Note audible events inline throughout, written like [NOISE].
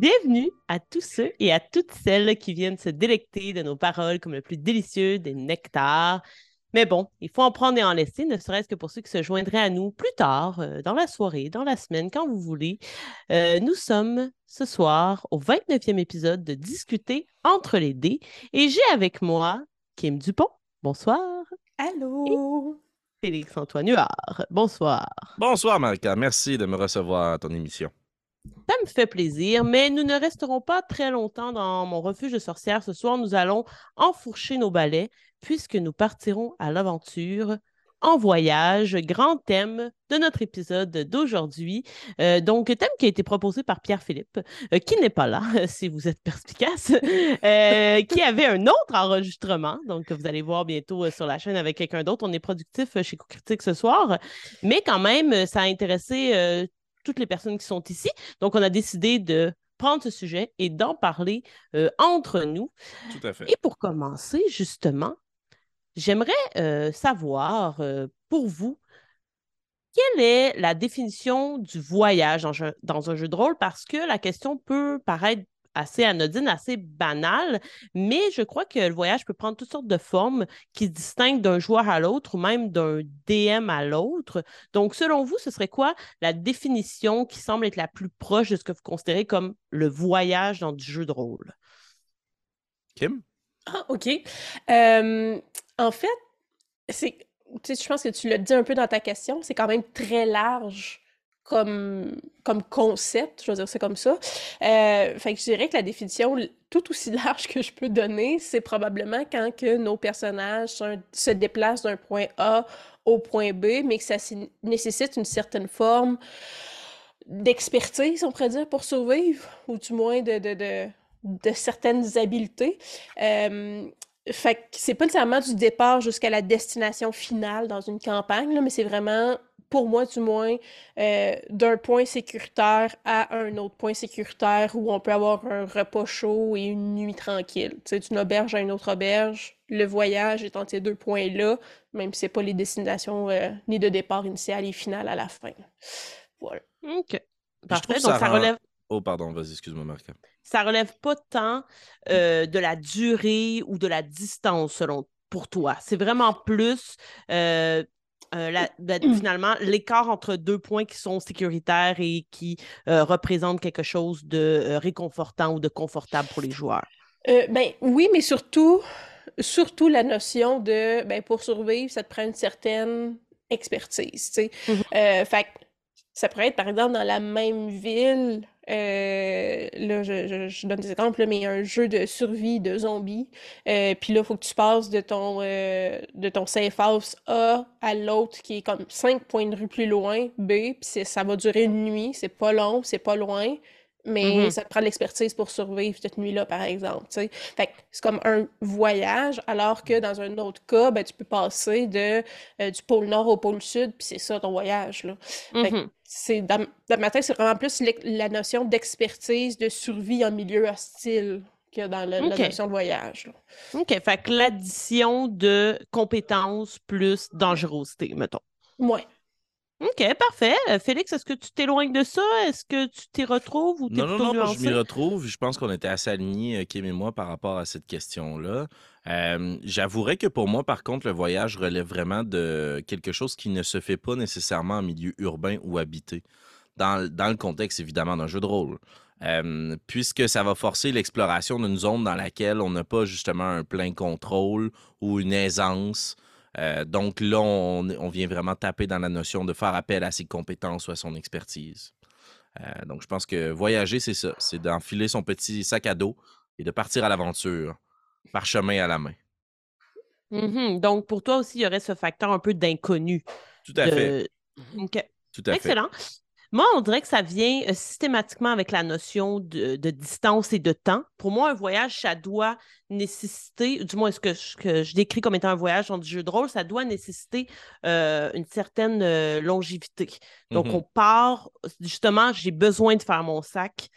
Bienvenue à tous ceux et à toutes celles qui viennent se délecter de nos paroles comme le plus délicieux des nectars. Mais bon, il faut en prendre et en laisser, ne serait-ce que pour ceux qui se joindraient à nous plus tard, euh, dans la soirée, dans la semaine, quand vous voulez. Euh, nous sommes ce soir au 29e épisode de Discuter entre les dés et j'ai avec moi Kim Dupont. Bonsoir. Allô. Félix-Antoine Huard. Bonsoir. Bonsoir, Marika. Merci de me recevoir à ton émission. Ça me fait plaisir, mais nous ne resterons pas très longtemps dans mon refuge de sorcière. Ce soir, nous allons enfourcher nos balais puisque nous partirons à l'aventure en voyage, grand thème de notre épisode d'aujourd'hui. Euh, donc, thème qui a été proposé par Pierre-Philippe, euh, qui n'est pas là, [LAUGHS] si vous êtes perspicace, [LAUGHS] euh, qui avait un autre enregistrement, donc vous allez voir bientôt sur la chaîne avec quelqu'un d'autre. On est productif chez Co-Critique ce soir, mais quand même, ça a intéressé toutes les personnes qui sont ici. Donc, on a décidé de prendre ce sujet et d'en parler entre nous. Tout à fait. Et pour commencer, justement, J'aimerais euh, savoir, euh, pour vous, quelle est la définition du voyage dans, un jeu de rôle? Parce que la question peut paraître assez anodine, assez banale, mais je crois que le voyage peut prendre toutes sortes de formes qui se distinguent d'un joueur à l'autre ou même d'un DM à l'autre. Donc, selon vous, ce serait quoi la définition qui semble être la plus proche de ce que vous considérez comme le voyage dans du jeu de rôle? Kim? Ah, OK. Euh, en fait, c'est, je pense que tu l'as dit un peu dans ta question, c'est quand même très large comme, comme concept, je veux dire c'est comme ça. Euh, fait que je dirais que la définition tout aussi [LAUGHS] large que je peux donner, c'est probablement quand que nos personnages se déplacent d'un point A au point B, mais que ça nécessite une certaine forme d'expertise, on pourrait dire, pour survivre, ou du moins de, de, de, certaines habiletés. Euh, fait que c'est pas nécessairement du départ jusqu'à la destination finale dans une campagne, mais c'est vraiment, pour moi du moins, euh, d'un point sécuritaire à un autre point sécuritaire où on peut avoir un repas chaud et une nuit tranquille. Tu sais, d'une auberge à une autre auberge, le voyage est entre ces deux points-là, même si c'est pas les destinations euh, ni de départ initial et final à la fin. Voilà. OK. Parfait. Donc, ça, relève... Oh, pardon, vas-y, excuse-moi, Marc ça relève pas tant euh, de la durée ou de la distance selon pour toi. C'est vraiment plus euh, euh, [CLEARS THROAT] ben, finalement l'écart entre deux points qui sont sécuritaires et qui représentent quelque chose de réconfortant ou de confortable pour les joueurs. ben oui, mais surtout, surtout la notion de ben, pour survivre, ça te prend une certaine expertise. Mm-hmm. fait ça pourrait être par exemple dans la même ville euh, là, je, donne des exemples, mais il y a un jeu de survie de zombies. Euh, puis là, il faut que tu passes de ton, euh, de ton safe house A à l'autre qui est comme cinq points de rue plus loin, B. Puis ça va durer une nuit. C'est pas long, c'est pas loin mais mm-hmm. ça te prend de l'expertise pour survivre cette nuit-là, par exemple. Fait c'est comme un voyage, alors que dans un autre cas, ben, tu peux passer de, euh, du pôle nord au pôle sud, puis c'est ça ton voyage. Là. C'est, dans, ma tête, c'est vraiment plus la notion d'expertise, de survie en milieu hostile que dans la notion de voyage. OK, fait que l'addition de compétences plus dangerosité, mettons. Ouais. OK, parfait. Euh, Félix, est-ce que tu t'éloignes de ça? Est-ce que tu t'y retrouves ou Non, non, non, je m'y retrouve. Je pense qu'on était assez alignés, euh, Kim et moi, par rapport à cette question-là. Euh, j'avouerais que pour moi, par contre, le voyage relève vraiment de quelque chose qui ne se fait pas nécessairement en milieu urbain ou habité, dans, le contexte évidemment d'un jeu de rôle. puisque ça va forcer l'exploration d'une zone dans laquelle on n'a pas justement un plein contrôle ou une aisance euh, donc là, on, vient vraiment taper dans la notion de faire appel à ses compétences ou à son expertise. Euh, donc je pense que voyager, c'est ça. C'est d'enfiler son petit sac à dos et de partir à l'aventure, par chemin à la main. Mmh donc pour toi aussi, il y aurait ce facteur un peu d'inconnu. Tout à fait. OK. Tout à Excellent. Moi, on dirait que ça vient euh, systématiquement avec la notion de, distance et de temps. Pour moi, un voyage, ça doit nécessiter, du moins ce que je, décris comme étant un voyage dans du jeu de rôle, ça doit nécessiter euh, une certaine euh, longévité. Donc, mmh on part, justement, j'ai besoin de faire mon sac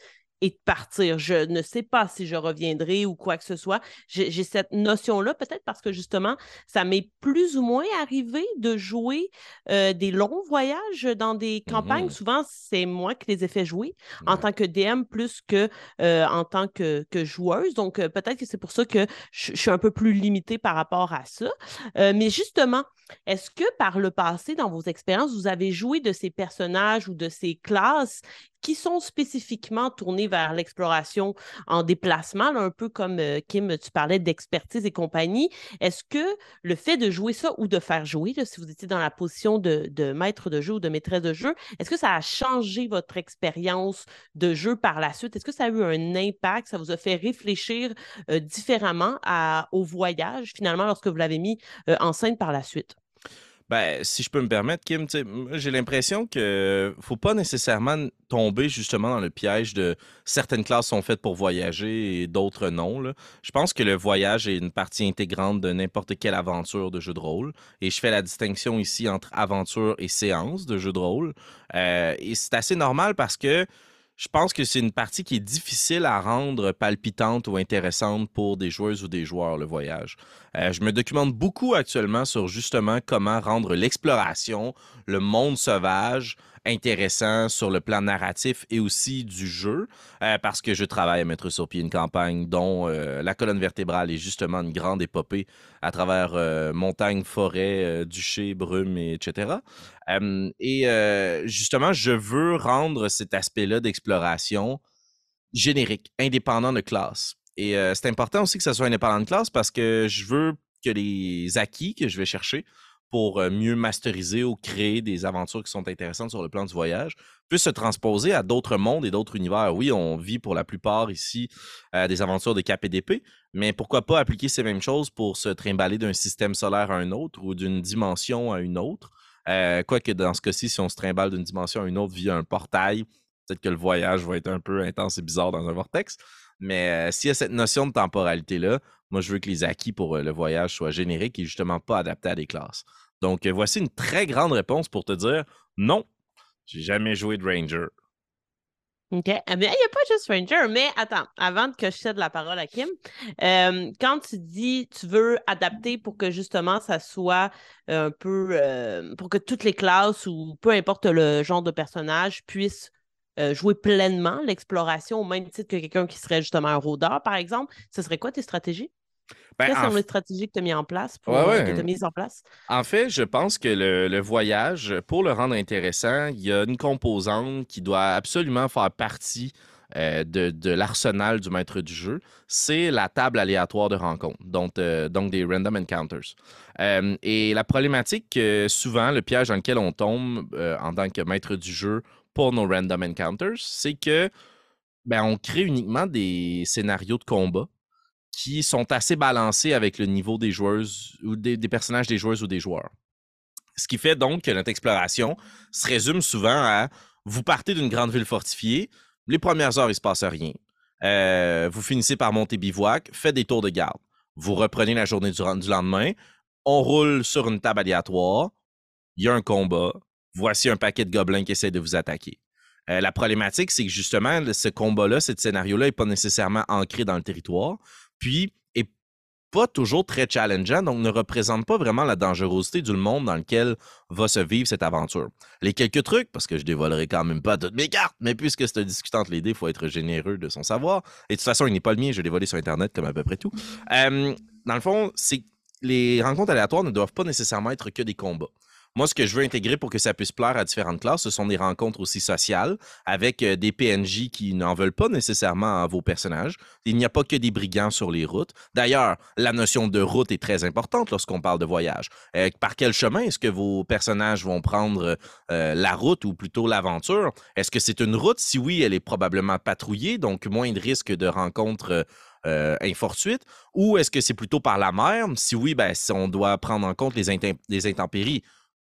et de partir. Je ne sais pas si je reviendrai ou quoi que ce soit. J'ai cette notion-là, peut-être parce que justement, ça m'est plus ou moins arrivé de jouer euh, des longs voyages dans des campagnes. Mmh Souvent, c'est moi qui les ai fait jouer en tant que DM plus que euh, en tant que, que joueuse. Donc, euh, peut-être que c'est pour ça que je, suis un peu plus limitée par rapport à ça. mais justement, est-ce que par le passé, dans vos expériences, vous avez joué de ces personnages ou de ces classes qui sont spécifiquement tournés vers l'exploration en déplacement, un peu comme euh, Kim, tu parlais d'expertise et compagnie? Est-ce que le fait de jouer ça ou de faire jouer, si vous étiez dans la position de, maître de jeu ou de maîtresse de jeu, est-ce que ça a changé votre expérience de jeu par la suite? Est-ce que ça a eu un impact? Ça vous a fait réfléchir euh, différemment au voyage, finalement, lorsque vous l'avez mis euh, en scène par la suite? Ben, si je peux me permettre, Kim, j'ai l'impression que faut pas nécessairement tomber justement dans le piège de certaines classes sont faites pour voyager et d'autres non. Je pense que le voyage est une partie intégrante de n'importe quelle aventure de jeu de rôle. Et je fais la distinction ici entre aventure et séance de jeu de rôle. Euh, et c'est assez normal parce que je pense que c'est une partie qui est difficile à rendre palpitante ou intéressante pour des joueuses ou des joueurs, le voyage. Euh, je me documente beaucoup actuellement sur justement comment rendre l'exploration, le monde sauvage, intéressant sur le plan narratif et aussi du jeu, euh, parce que je travaille à mettre sur pied une campagne dont euh, la colonne vertébrale est justement une grande épopée à travers montagne, forêt, duché, brume, etc. et justement, je veux rendre cet aspect-là d'exploration générique, indépendant de classe. Et c'est important aussi que ça soit indépendant de classe parce que je veux que les acquis que je vais chercher pour mieux masteriser ou créer des aventures qui sont intéressantes sur le plan du voyage, puissent se transposer à d'autres mondes et d'autres univers. Oui, on vit pour la plupart ici des aventures de KPDP, mais pourquoi pas appliquer ces mêmes choses pour se trimballer d'un système solaire à un autre ou d'une dimension à une autre? quoique dans ce cas-ci, si on se trimballe d'une dimension à une autre via un portail, peut-être que le voyage va être un peu intense et bizarre dans un vortex. Mais s'il y a cette notion de temporalité-là, moi, je veux que les acquis pour le voyage soient génériques et justement pas adaptés à des classes. Donc, voici une très grande réponse pour te dire non, j'ai jamais joué de Ranger. OK. Mais il n'y a pas juste Ranger. Mais attends, avant que je cède la parole à Kim, euh, quand tu dis tu veux adapter pour que justement ça soit un peu. Euh, pour que toutes les classes ou peu importe le genre de personnage puissent euh, jouer pleinement l'exploration au même titre que quelqu'un qui serait justement un rôdeur, par exemple, ce serait quoi tes stratégies? Ben, Quelles sont les stratégies que tu as mis en place pour, euh, mises en place? En fait, je pense que le, voyage, pour le rendre intéressant, il y a une composante qui doit absolument faire partie euh, de, l'arsenal du maître du jeu, c'est la table aléatoire de rencontre, donc, euh, donc des random encounters. et la problématique, souvent, le piège dans lequel on tombe en tant que maître du jeu pour nos random encounters, c'est que ben, on crée uniquement des scénarios de combat qui sont assez balancés avec le niveau des joueuses ou des, personnages des joueuses ou des joueurs. Ce qui fait donc que notre exploration se résume souvent à vous partez d'une grande ville fortifiée, les premières heures, il ne se passe rien. Euh, vous finissez par monter bivouac, faites des tours de garde. Vous reprenez la journée du, lendemain, on roule sur une table aléatoire, il y a un combat, voici un paquet de gobelins qui essaient de vous attaquer. Euh, la problématique, c'est que justement, ce combat-là, ce scénario-là n'est pas nécessairement ancré dans le territoire puis pas toujours très challengeant, donc ne représente pas vraiment la dangerosité du monde dans lequel va se vivre cette aventure. Les quelques trucs, parce que je dévoilerai quand même pas toutes mes cartes, mais puisque c'est un discutant de l'idée, il faut être généreux de son savoir. Et de toute façon, il n'est pas le mien, je l'ai volé sur Internet comme à peu près tout. Euh, dans le fond, les rencontres aléatoires ne doivent pas nécessairement être que des combats. Moi, ce que je veux intégrer pour que ça puisse plaire à différentes classes, ce sont des rencontres aussi sociales avec euh, des PNJ qui n'en veulent pas nécessairement à vos personnages. Il n'y a pas que des brigands sur les routes. D'ailleurs, la notion de route est très importante lorsqu'on parle de voyage. Euh, par quel chemin est-ce que vos personnages vont prendre euh, la route ou plutôt l'aventure? Est-ce que c'est une route? Si oui, elle est probablement patrouillée, donc moins de risques de rencontres euh, infortuites, ou est-ce que c'est plutôt par la mer? Si oui, ben, on doit prendre en compte les intempéries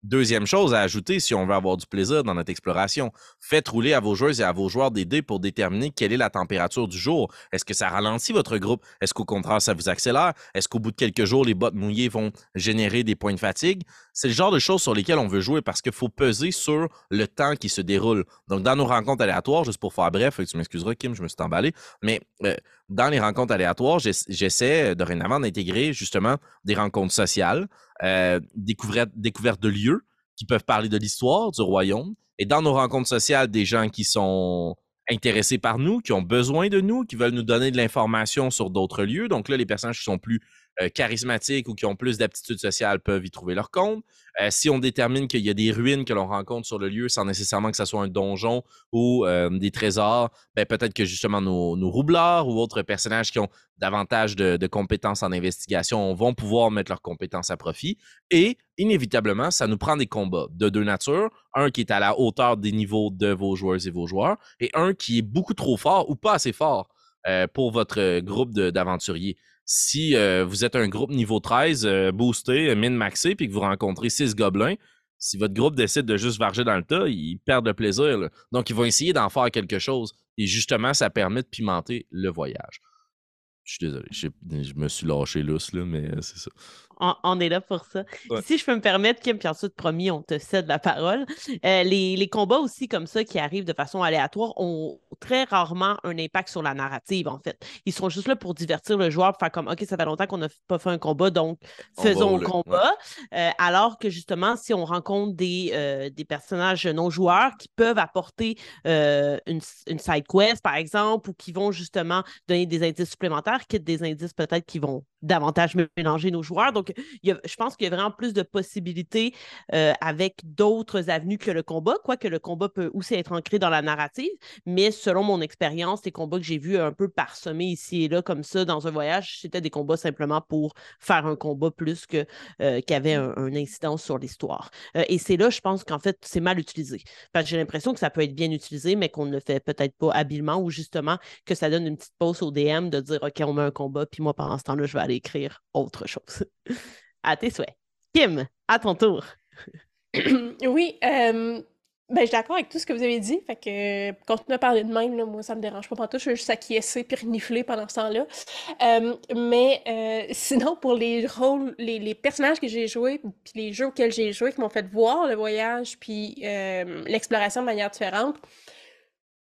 Deuxième chose à ajouter si on veut avoir du plaisir dans notre exploration, faites rouler à vos joueuses et à vos joueurs des dés pour déterminer quelle est la température du jour. Est-ce que ça ralentit votre groupe? Est-ce qu'au contraire, ça vous accélère? Est-ce qu'au bout de quelques jours, les bottes mouillées vont générer des points de fatigue? C'est le genre de choses sur lesquelles on veut jouer parce qu'il faut peser sur le temps qui se déroule. Donc, dans nos rencontres aléatoires, juste pour faire bref, tu m'excuseras, Kim, je me suis emballé, mais euh, dans les rencontres aléatoires, j'essaie euh, dorénavant d'intégrer justement des rencontres sociales, euh, découverte, découverte de lieux qui peuvent parler de l'histoire du royaume. Et dans nos rencontres sociales, des gens qui sont intéressés par nous, qui ont besoin de nous, qui veulent nous donner de l'information sur d'autres lieux. Donc là, les personnages qui sont plus euh, charismatiques ou qui ont plus d'aptitudes sociales peuvent y trouver leur compte. Euh, si on détermine qu'il y a des ruines que l'on rencontre sur le lieu sans nécessairement que ce soit un donjon ou euh, des trésors, ben peut-être que justement nos, roublards ou autres personnages qui ont davantage de, de, compétences en investigation vont pouvoir mettre leurs compétences à profit. Et inévitablement, ça nous prend des combats de deux natures. Un qui est à la hauteur des niveaux de vos joueurs et vos joueurs et un qui est beaucoup trop fort ou pas assez fort pour votre groupe d'aventuriers si euh, vous êtes un groupe niveau 13 euh, boosté, min-maxé, puis que vous rencontrez 6 gobelins, si votre groupe décide de juste varger dans le tas, ils perdent le plaisir. Donc, ils vont essayer d'en faire quelque chose. Et justement, ça permet de pimenter le voyage. Je suis désolé, je me suis lâché lousse, là, mais euh, c'est ça on, est là pour ça. Si je peux me permettre, Kim, puis ensuite, promis, on te cède la parole. Euh, les, combats aussi comme ça qui arrivent de façon aléatoire ont très rarement un impact sur la narrative, en fait. Ils sont juste là pour divertir le joueur, pour faire comme, OK, ça fait longtemps qu'on n'a pas fait un combat, donc faisons le combat. Euh, alors que justement, si on rencontre des, euh, des personnages non-joueurs qui peuvent apporter une, une side quest, par exemple, ou qui vont justement donner des indices supplémentaires, quitte des indices peut-être qui vont davantage mélanger nos joueurs. Donc, je pense qu'il y a vraiment plus de possibilités euh, avec d'autres avenues que le combat, quoique le combat peut aussi être ancré dans la narrative. Mais selon mon expérience, les combats que j'ai vus un peu parsemés ici et là, comme ça, dans un voyage, c'était des combats simplement pour faire un combat plus que euh, avait un, incident sur l'histoire. Euh, et c'est là, je pense qu'en fait, c'est mal utilisé. Parce que j'ai l'impression que ça peut être bien utilisé, mais qu'on ne le fait peut-être pas habilement ou justement que ça donne une petite pause au DM de dire OK, on met un combat, puis moi, pendant ce temps-là, je vais aller écrire autre chose. à tes souhaits. Kim, à ton tour. [CLEARS THROAT] oui, euh, ben, je suis d'accord avec tout ce que vous avez dit. Fait que, euh, à parler de même, moi, ça me dérange pas tout. Je vais juste acquiescer puis renifler pendant ce temps-là. Euh, mais sinon, pour les rôles, les, les personnages que j'ai joués, puis les jeux auxquels j'ai joué, qui m'ont fait voir le voyage puis l'exploration de manière différente,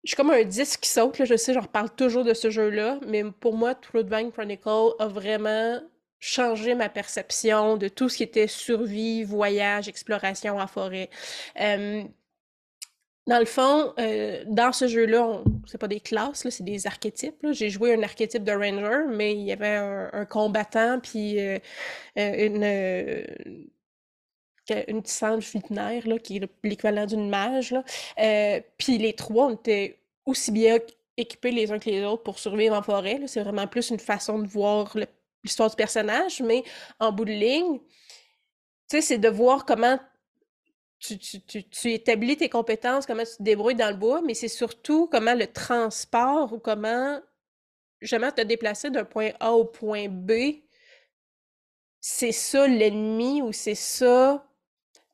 je suis comme un disque qui saute. Je sais, je reparle toujours de ce jeu-là, mais pour moi, Vine Chronicle a vraiment changé ma perception de tout ce qui était survie, voyage, exploration en forêt. dans le fond, euh, dans ce jeu-là, c'est pas des classes, c'est des archétypes. J'ai joué un archétype de ranger, mais il y avait un, combattant puis euh, euh, une une petite singe là, qui est l'équivalent d'une mage. puis les trois, on était aussi bien équipés les uns que les autres pour survivre en forêt. C'est vraiment plus une façon de voir l'histoire du personnage, mais en bout de ligne, tu sais, c'est de voir comment tu, tu, établis tes compétences, comment tu te débrouilles dans le bois, mais c'est surtout comment le transport ou comment jamais te déplacer d'un point A au point B, c'est ça l'ennemi ou c'est ça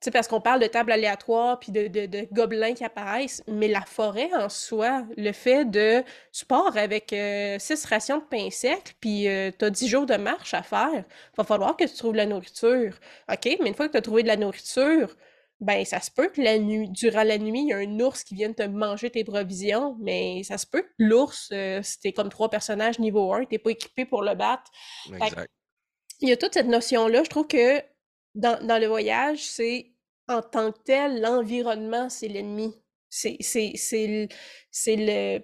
sais, parce qu'on parle de tables aléatoires puis de, de, gobelins qui apparaissent, mais la forêt en soi, le fait de sport avec euh, six rations de pain sec, puis euh, tu as dix jours de marche à faire, va falloir que tu trouves de la nourriture. OK, mais une fois que tu as trouvé de la nourriture, ben ça se peut que la nuit, durant la nuit, il y a un ours qui vienne te manger tes provisions, mais ça se peut que l'ours, euh, si t'es comme trois personnages niveau 1, t'es pas équipé pour le battre. Exact. Il y a toute cette notion-là, je trouve que dans, dans le voyage, c'est en tant que tel, l'environnement, c'est l'ennemi. C'est le,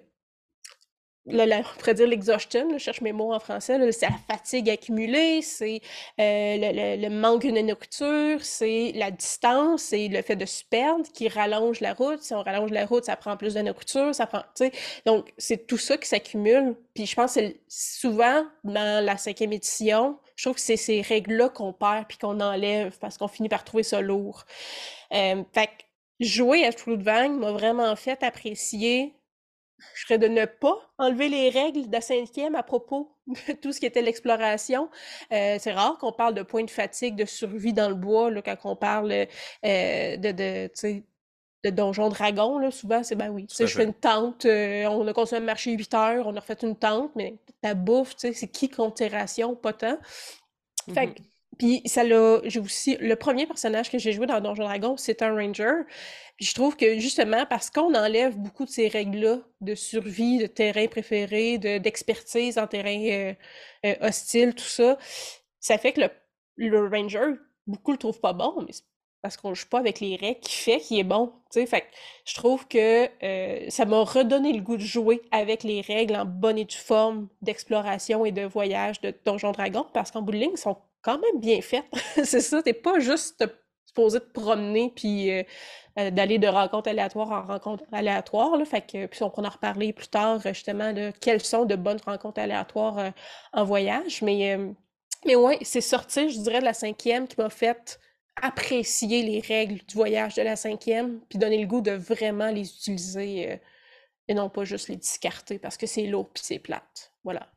on pourrait dire l'exhaustion, je cherche mes mots en français, c'est la fatigue accumulée, c'est euh, le, manque de nourriture, c'est la distance, c'est le fait de se perdre qui rallonge la route. Si on rallonge la route, ça prend plus de nourriture, ça prend, tu sais. Donc, c'est tout ça qui s'accumule. Puis je pense que souvent, dans la cinquième édition, je trouve que c'est ces règles-là qu'on perd puis qu'on enlève parce qu'on finit par trouver ça lourd. Euh, fait jouer à Fruitvang m'a vraiment fait apprécier je serais de ne pas enlever les règles de la cinquième à propos de tout ce qui était l'exploration. Euh, c'est rare qu'on parle de points de fatigue, de survie dans le bois, là, quand on parle euh, de, de, de donjon dragon, là, souvent, c'est ben oui. Tu sais, je fais une tente, euh, on a continué à marcher 8 heures, on a refait une tente, mais ta bouffe, tu sais, c'est qui compte tes rations, pas tant. Fait mm-hmm. Puis ça l'a. J'ai aussi. Le premier personnage que j'ai joué dans Donjon Dragon, c'est un ranger. Puis je trouve que justement, parce qu'on enlève beaucoup de ces règles-là de survie, de terrain préféré, d'expertise en terrain euh, euh, hostile, tout ça, ça fait que le, le ranger, beaucoup le trouvent pas bon, mais parce qu'on joue pas avec les règles qui fait qu'il est bon. Fait que je trouve que euh, ça m'a redonné le goût de jouer avec les règles en bonne et due forme d'exploration et de voyage de Donjon Dragon, parce qu'en bout de ligne, ils sont quand même bien faite. [LAUGHS] c'est ça, t'es pas juste supposé te promener puis euh, euh, d'aller de rencontre aléatoire en rencontre aléatoire. Là, fait que, puis on pourra en reparler plus tard justement de quelles sont de bonnes rencontres aléatoires euh, en voyage. Mais, mais ouais, c'est sorti, je dirais, de la cinquième qui m'a fait apprécier les règles du voyage de la cinquième, puis donner le goût de vraiment les utiliser et non pas juste les discarter parce que c'est lourd puis c'est plate. Voilà.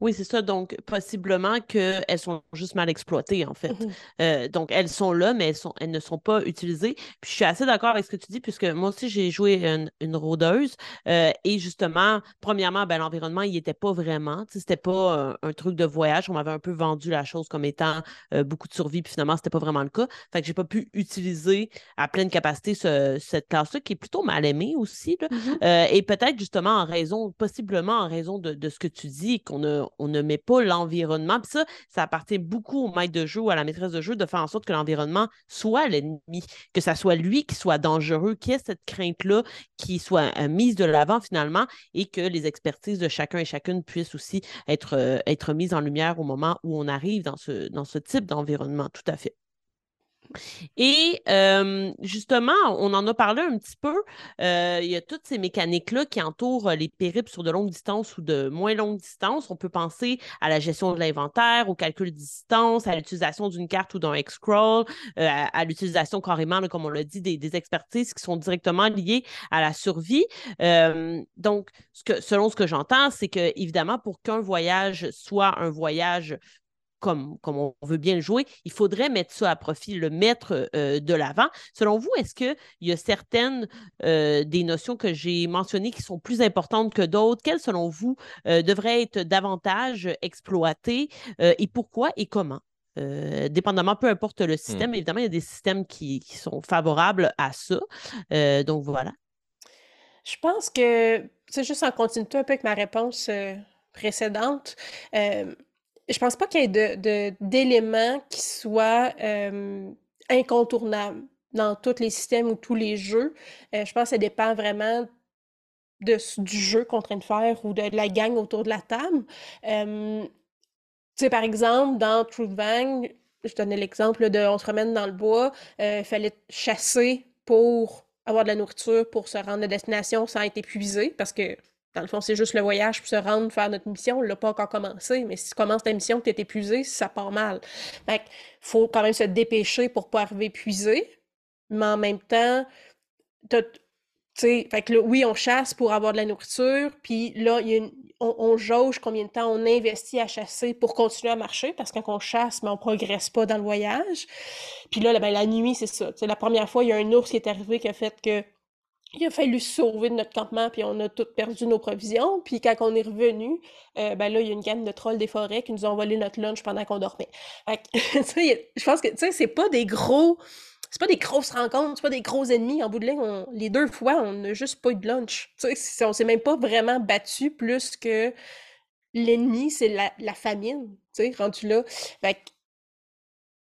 Oui, c'est ça. Donc, possiblement qu'elles sont juste mal exploitées, en fait. Mmh euh, donc, elles sont là, mais elles, sont, elles ne sont pas utilisées. Puis, je suis assez d'accord avec ce que tu dis, puisque moi aussi, j'ai joué une, une rôdeuse. Euh, et justement, premièrement, ben, l'environnement, il était pas vraiment. C'était pas un, truc de voyage. On m'avait un peu vendu la chose comme étant euh, beaucoup de survie, puis finalement, c'était pas vraiment le cas. Fait que j'ai pas pu utiliser à pleine capacité cette classe-là, qui est plutôt mal aimée aussi. Mmh et peut-être justement en raison, possiblement en raison de, de ce que tu dis, qu'on a on ne met pas l'environnement. Puis ça, ça appartient beaucoup au maître de jeu ou à la maîtresse de jeu de faire en sorte que l'environnement soit l'ennemi, que ça soit lui qui soit dangereux, qu'il y ait cette crainte-là qui soit euh, mise de l'avant finalement et que les expertises de chacun et chacune puissent aussi être, euh, être mises en lumière au moment où on arrive dans ce, dans ce type d'environnement. Tout à fait. Et justement, on en a parlé un petit peu. il y a toutes ces mécaniques-là qui entourent les périples sur de longues distances ou de moins longues distances. On peut penser à la gestion de l'inventaire, au calcul de distance, à l'utilisation d'une carte ou d'un X-Scroll, à, l'utilisation carrément, comme on l'a dit, des, expertises qui sont directement liées à la survie. donc, selon ce que j'entends, c'est que, évidemment, pour qu'un voyage soit un voyage comme, comme on veut bien le jouer, il faudrait mettre ça à profit, le mettre euh, de l'avant. Selon vous, est-ce qu'il y a certaines euh, des notions que j'ai mentionnées qui sont plus importantes que d'autres? Quelles, selon vous, euh, devraient être davantage exploitées et pourquoi et comment? dépendamment, peu importe le mmh. système, évidemment, il y a des systèmes qui, sont favorables à ça. donc voilà. Je pense que, c'est juste en continuité un peu avec ma réponse précédente, je pense pas qu'il y ait de, d'éléments qui soient euh, incontournables dans tous les systèmes ou tous les jeux. Euh, je pense que ça dépend vraiment de, du jeu qu'on est en train de faire ou de, la gang autour de la table. Euh, tu sais, par exemple, dans Truth Bang, je donnais l'exemple de on se promène dans le bois, il fallait chasser pour avoir de la nourriture pour se rendre à destination sans être épuisé parce que dans le fond, c'est juste le voyage pour se rendre, faire notre mission. On l'a pas encore commencé, mais si tu commences ta mission, tu es épuisé, ça part mal. Fait faut quand même se dépêcher pour pas arriver épuisé. Mais en même temps, fait que oui, on chasse pour avoir de la nourriture, puis là, on, jauge combien de temps on investit à chasser pour continuer à marcher, parce que quand on chasse, mais on progresse pas dans le voyage. Puis là, ben, la nuit, c'est ça. C'est la première fois, il y a un ours qui est arrivé qui a fait que il a fallu sauver de notre campement, puis on a tout perdu nos provisions. Puis quand on est revenu, euh, ben là, il y a une gamme de trolls des forêts qui nous ont volé notre lunch pendant qu'on dormait. [LAUGHS] je pense que, tu sais, c'est pas des gros... C'est pas des grosses rencontres, c'est pas des gros ennemis. En bout de ligne, les deux fois, on n'a juste pas eu de lunch. Tu sais, on s'est même pas vraiment battu plus que l'ennemi, c'est la, famine, tu sais, rendu là. Fait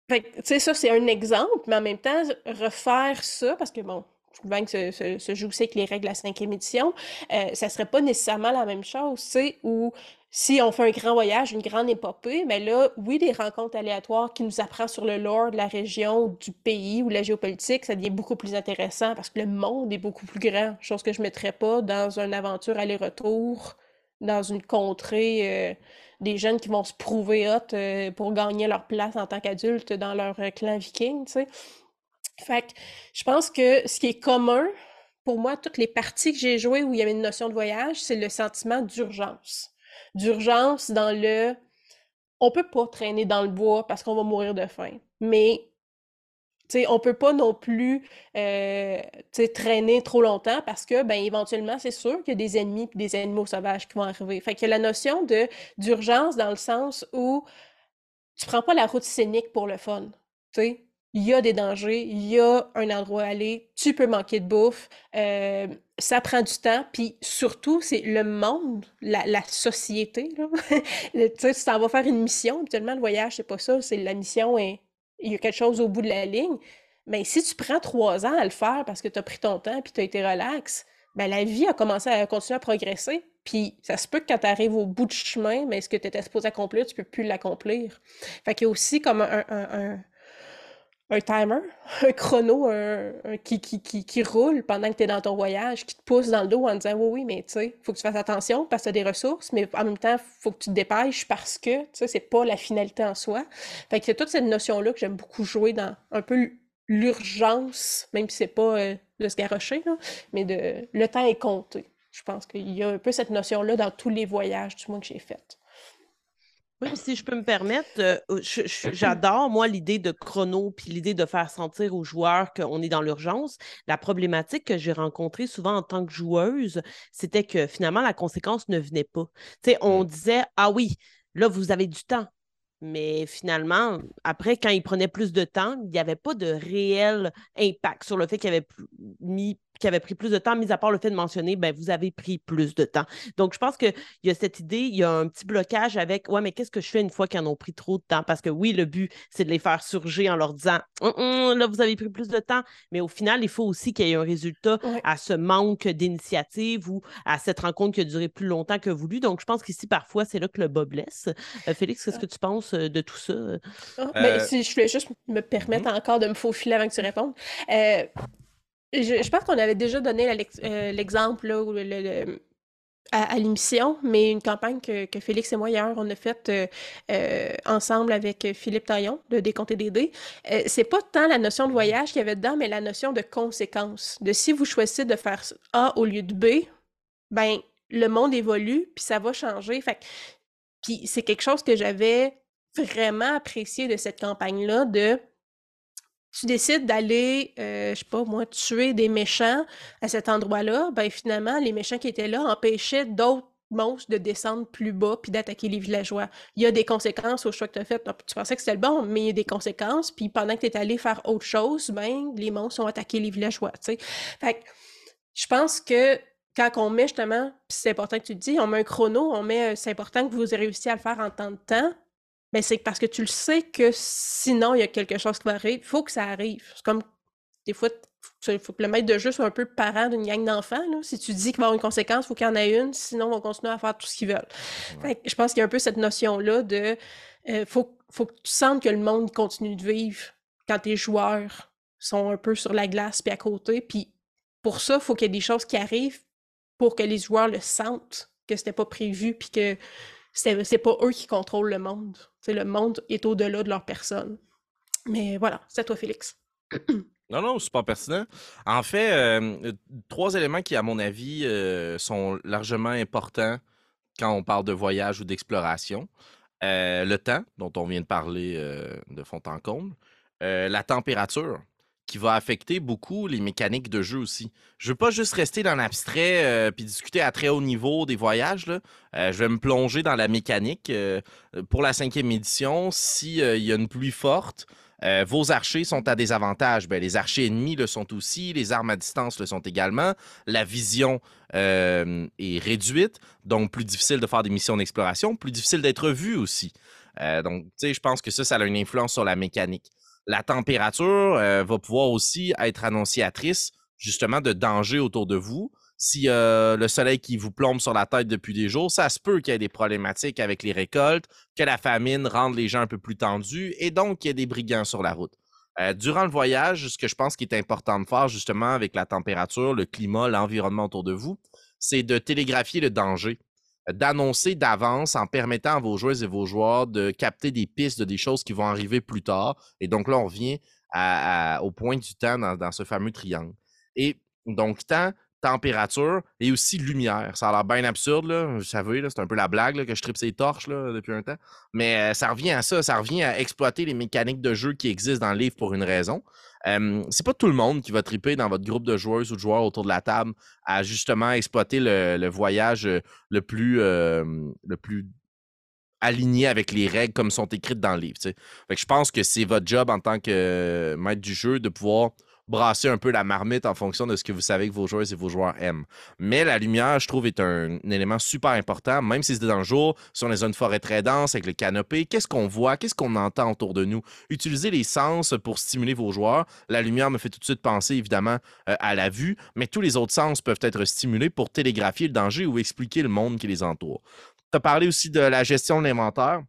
tu sais, ça, c'est un exemple, mais en même temps, refaire ça, parce que bon, que se, se, joue aussi avec les règles de la cinquième édition, euh, ça serait pas nécessairement la même chose, c'est où si on fait un grand voyage, une grande épopée, mais là, oui, des rencontres aléatoires qui nous apprennent sur le lore de la région, du pays ou la géopolitique, ça devient beaucoup plus intéressant parce que le monde est beaucoup plus grand, chose que je ne mettrais pas dans une aventure aller-retour, dans une contrée, euh, des jeunes qui vont se prouver hot euh, pour gagner leur place en tant qu'adultes dans leur clan viking, tu sais. Fait que je pense que ce qui est commun pour moi, toutes les parties que j'ai jouées où il y avait une notion de voyage, c'est le sentiment d'urgence. D'urgence dans le on peut pas traîner dans le bois parce qu'on va mourir de faim. Mais T'sais, on peut pas non plus euh, traîner trop longtemps parce que, ben, éventuellement, c'est sûr qu'il y a des ennemis et des animaux sauvages qui vont arriver. Fait que la notion d'urgence dans le sens où tu prends pas la route scénique pour le fun. Il y a des dangers, il y a un endroit à aller, tu peux manquer de bouffe, euh, ça prend du temps, puis surtout, c'est le monde, la, société. [LAUGHS] tu t'en vas faire une mission, habituellement, le voyage, c'est pas ça, c'est la mission il y a quelque chose au bout de la ligne. Mais si tu prends trois ans à le faire parce que tu as pris ton temps et tu as été relax, ben la vie a commencé à continuer à progresser. Puis ça se peut que quand tu arrives au bout du chemin, mais ce que tu étais supposé accomplir, tu peux plus l'accomplir. Fait qu'il y a aussi comme un timer, [LAUGHS] un chrono qui, qui, roule pendant que tu es dans ton voyage, qui te pousse dans le dos en disant Oui, oui, mais tu sais, faut que tu fasses attention parce que tu as des ressources, mais en même temps, il faut que tu te dépêches parce que, tu sais, c'est pas la finalité en soi. Fait que c'est toute cette notion-là que j'aime beaucoup jouer dans un peu l'urgence, même si c'est pas euh, de se garrocher, mais de le temps est compté. Je pense qu'il y a un peu cette notion-là dans tous les voyages, du moins que j'ai fait. Oui, si je peux me permettre, euh, j'adore, moi, l'idée de chrono, puis l'idée de faire sentir aux joueurs qu'on est dans l'urgence. La problématique que j'ai rencontrée souvent en tant que joueuse, c'était que finalement, la conséquence ne venait pas. Tu sais, on mmh. disait, ah oui, là, vous avez du temps. Mais finalement, après, quand il prenait plus de temps, il n'y avait pas de réel impact sur le fait qu'il avait mis qui avait pris plus de temps, mis à part le fait de mentionner, ben, vous avez pris plus de temps. Donc, je pense qu'il y a cette idée, il y a un petit blocage avec, ouais, mais qu'est-ce que je fais une fois qu'ils en ont pris trop de temps? Parce que oui, le but, c'est de les faire surger en leur disant, hum, hum, là, vous avez pris plus de temps. Mais au final, il faut aussi qu'il y ait un résultat à ce manque d'initiative ou à cette rencontre qui a duré plus longtemps que voulu. Donc, je pense qu'ici, parfois, c'est là que le bas blesse. Euh, Félix, qu'est-ce que tu penses euh, de tout ça? Ah, ben, euh, si je voulais juste me permettre mm-hmm. encore de me faufiler avant que tu répondes. Je, pense qu'on avait déjà donné euh, l'exemple à, l'émission, mais une campagne que, Félix et moi, hier, on a faite euh, euh, ensemble avec Philippe Taillon, de Décompter des dés. c'est pas tant la notion de voyage qu'il y avait dedans, mais la notion de conséquence. De si vous choisissez de faire A au lieu de B, ben le monde évolue, puis ça va changer. Fait puis c'est quelque chose que j'avais vraiment apprécié de cette campagne-là, de tu décides d'aller, euh, je sais pas moi, tuer des méchants à cet endroit-là, ben finalement, les méchants qui étaient là empêchaient d'autres monstres de descendre plus bas puis d'attaquer les villageois. Il y a des conséquences au choix que tu as fait. tu pensais que c'était le bon, mais il y a des conséquences. Puis pendant que tu es allé faire autre chose, ben, les monstres ont attaqué les villageois. Fait que je pense que quand on met justement, c'est important que tu le dis, on met un chrono, on met, euh, c'est important que vous ayez réussi à le faire en temps de temps, mais c'est parce que tu le sais que sinon, il y a quelque chose qui va arriver. Il faut que ça arrive. C'est comme des fois, il faut que le maître de jeu soit un peu parent d'une gang d'enfants. Si tu dis qu'il va y avoir une conséquence, il faut qu'il y en ait une, sinon, on va continuer à faire tout ce qu'ils veulent. je pense qu'il y a un peu cette notion-là de euh, faut, faut que tu sentes que le monde continue de vivre quand tes joueurs sont un peu sur la glace puis à côté. Puis pour ça, il faut qu'il y ait des choses qui arrivent pour que les joueurs le sentent, que c'était pas prévu, puis que c'est pas eux qui contrôlent le monde. c'est le monde est au-delà de leur personne. Mais voilà, c'est à toi, Félix. [CLEARS THROAT] non, non, super pertinent. En fait, euh, trois éléments qui, à mon avis, euh, sont largement importants quand on parle de voyage ou d'exploration. Euh, le temps, dont on vient de parler de fond en comble. la température, qui va affecter beaucoup les mécaniques de jeu aussi. Je veux pas juste rester dans l'abstrait euh, puis discuter à très haut niveau des voyages. Là. Euh, je vais me plonger dans la mécanique. Euh, pour la cinquième édition, s'il y a une pluie forte, vos archers sont à des avantages. Ben, les archers ennemis le sont aussi, les armes à distance le sont également. La vision est réduite, donc plus difficile de faire des missions d'exploration, plus difficile d'être vu aussi. donc, tu sais, je pense que ça, ça a une influence sur la mécanique la température euh, va pouvoir aussi être annonciatrice justement de danger autour de vous. Si euh, le soleil qui vous plombe sur la tête depuis des jours, ça se peut qu'il y ait des problématiques avec les récoltes, que la famine rende les gens un peu plus tendus et donc qu'il y ait des brigands sur la route. Euh, durant le voyage, ce que je pense qu'il est important de faire justement avec la température, le climat, l'environnement autour de vous, c'est de télégraphier le danger d'annoncer d'avance en permettant à vos joueuses et vos joueurs de capter des pistes de des choses qui vont arriver plus tard. Et donc là, on revient au point du temps dans, ce fameux triangle. Et Donc, temps, température et aussi lumière. Ça a l'air bien absurde, là. Vous savez, c'est un peu la blague que je tripe ces torches depuis un temps. Mais euh, ça revient à ça. Ça revient à exploiter les mécaniques de jeu qui existent dans le livre pour une raison. C'est pas tout le monde qui va triper dans votre groupe de joueuses ou de joueurs autour de la table à justement exploiter le, voyage le plus, le plus aligné avec les règles comme sont écrites dans le livre. Fait que je pense que c'est votre job en tant que maître du jeu de pouvoir brasser un peu la marmite en fonction de ce que vous savez que vos joueurs et vos joueurs aiment. Mais la lumière, je trouve, est un, élément super important, même si c'est dans le jour, est dans une forêt très dense avec le canopé, qu'est-ce qu'on voit, qu'est-ce qu'on entend autour de nous? Utilisez les sens pour stimuler vos joueurs. La lumière me fait tout de suite penser, évidemment, euh, à la vue, mais tous les autres sens peuvent être stimulés pour télégraphier le danger ou expliquer le monde qui les entoure. Tu as parlé aussi de la gestion de l'inventaire.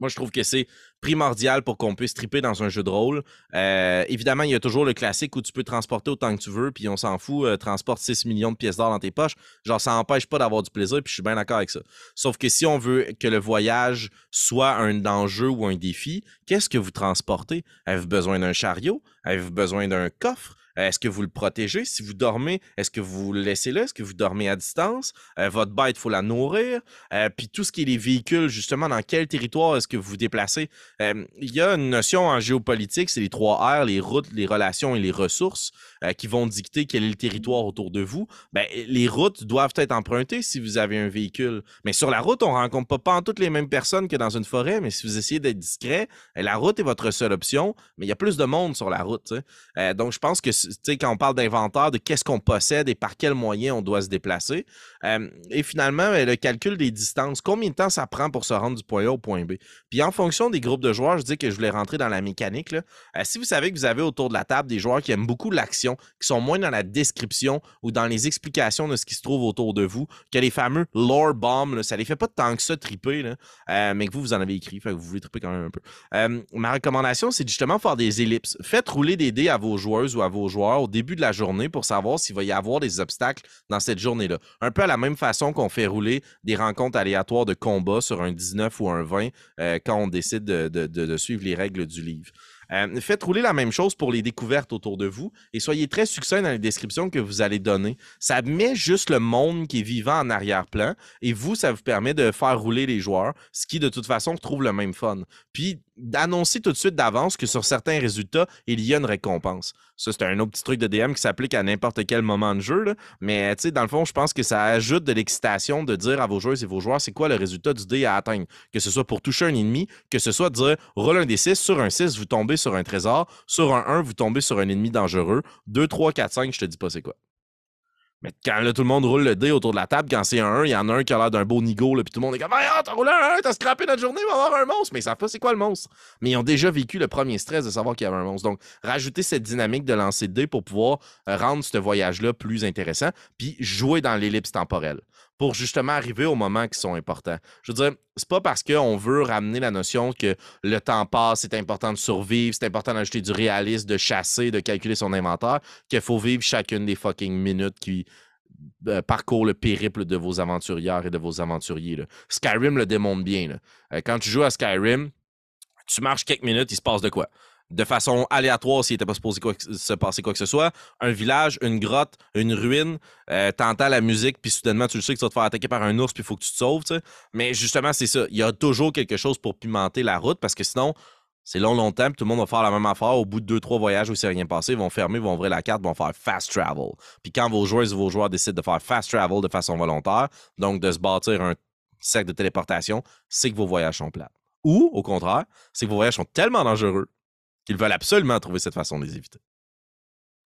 Moi, je trouve que c'est primordial pour qu'on puisse triper dans un jeu de rôle. Euh, évidemment, il y a toujours le classique où tu peux transporter autant que tu veux, puis on s'en fout, euh, transporte 6 millions de pièces d'or dans tes poches. Genre, ça n'empêche pas d'avoir du plaisir, puis je suis bien d'accord avec ça. Sauf que si on veut que le voyage soit un enjeu ou un défi, qu'est-ce que vous transportez? Avez-vous besoin d'un chariot? Avez-vous besoin d'un coffre? Euh, est-ce que vous le protégez? Si vous dormez, est-ce que vous le laissez là? Est-ce que vous dormez à distance? Euh, votre bête, il faut la nourrir. Euh, puis tout ce qui est les véhicules, justement, dans quel territoire est-ce que vous vous déplacez? Il y a une notion en géopolitique, c'est les trois R, les routes, les relations et les ressources, qui vont dicter quel est le territoire autour de vous. Ben, les routes doivent être empruntées si vous avez un véhicule. Mais sur la route, on ne rencontre pas, pas toutes les mêmes personnes que dans une forêt, mais si vous essayez d'être discret, la route est votre seule option, mais il y a plus de monde sur la route. donc, je pense que quand on parle d'inventaire, de qu'est-ce qu'on possède et par quels moyens on doit se déplacer. Euh, et finalement, ben, le calcul des distances, combien de temps ça prend pour se rendre du point A au point B? Puis en fonction des groupes de joueurs, je dis que je voulais rentrer dans la mécanique. Euh, si vous savez que vous avez autour de la table des joueurs qui aiment beaucoup l'action, qui sont moins dans la description ou dans les explications de ce qui se trouve autour de vous, que les fameux lore bombs, ça les fait pas tant que ça triper, euh, mais que vous, vous en avez écrit, fait que vous voulez triper quand même un peu. ma recommandation, c'est justement faire des ellipses. Faites rouler des dés à vos joueuses ou à vos joueurs au début de la journée pour savoir s'il va y avoir des obstacles dans cette journée-là. Un peu à la même façon qu'on fait rouler des rencontres aléatoires de combat sur un 19 ou un 20 euh, quand on décide de, suivre les règles du livre. Euh, faites rouler la même chose pour les découvertes autour de vous et soyez très succinct dans les descriptions que vous allez donner. Ça met juste le monde qui est vivant en arrière-plan et vous, ça vous permet de faire rouler les joueurs, ce qui de toute façon trouve le même fun. Puis d'annoncer tout de suite d'avance que sur certains résultats, il y a une récompense. Ça, c'est un autre petit truc de DM qui s'applique à n'importe quel moment de jeu. Mais tu sais, dans le fond, je pense que ça ajoute de l'excitation de dire à vos joueurs et vos joueurs c'est quoi le résultat du dé à atteindre? Que ce soit pour toucher un ennemi, que ce soit dire roule un des 6, sur un 6, vous tombez sur un trésor, sur un 1, vous tombez sur un ennemi dangereux. 2, 3, 4, 5, je te dis pas c'est quoi. Mais quand là, tout le monde roule le dé autour de la table, quand c'est un 1, il y en a un qui a l'air d'un beau nigo, puis tout le monde est comme Ah, t'as roulé un 1, t'as scrappé notre journée, il va avoir un monstre. Mais ils savent pas c'est quoi le monstre. Mais ils ont déjà vécu le premier stress de savoir qu'il y avait un monstre. Donc, rajouter cette dynamique de lancer de dés pour pouvoir euh, rendre ce voyage-là plus intéressant, puis jouer dans l'ellipse temporelle pour justement arriver aux moments qui sont importants. Je veux dire, c'est pas parce qu'on veut ramener la notion que le temps passe, c'est important de survivre, c'est important d'ajouter du réalisme, de chasser, de calculer son inventaire, qu'il faut vivre chacune des fucking minutes qui euh, parcourent le périple de vos aventurières et de vos aventuriers. Skyrim le démontre bien. Euh, quand tu joues à Skyrim, tu marches quelques minutes, il se passe de quoi? De façon aléatoire s'il n'était pas supposé se passer quoi que ce soit. Un village, une grotte, une ruine, euh, t'entends la musique, puis soudainement, tu le sais que tu vas te faire attaquer par un ours, puis il faut que tu te sauves. Mais justement, c'est ça. Il y a toujours quelque chose pour pimenter la route, parce que sinon, c'est long, longtemps, puis tout le monde va faire la même affaire. Au bout de deux, trois voyages où c'est rien passé, ils vont fermer, ils vont ouvrir la carte, ils vont faire fast travel. Puis quand vos joueurs et vos joueurs décident de faire fast travel de façon volontaire, donc de se bâtir un cercle de téléportation, c'est que vos voyages sont plats. Ou, au contraire, c'est que vos voyages sont tellement dangereux qu'ils veulent absolument trouver cette façon de les éviter.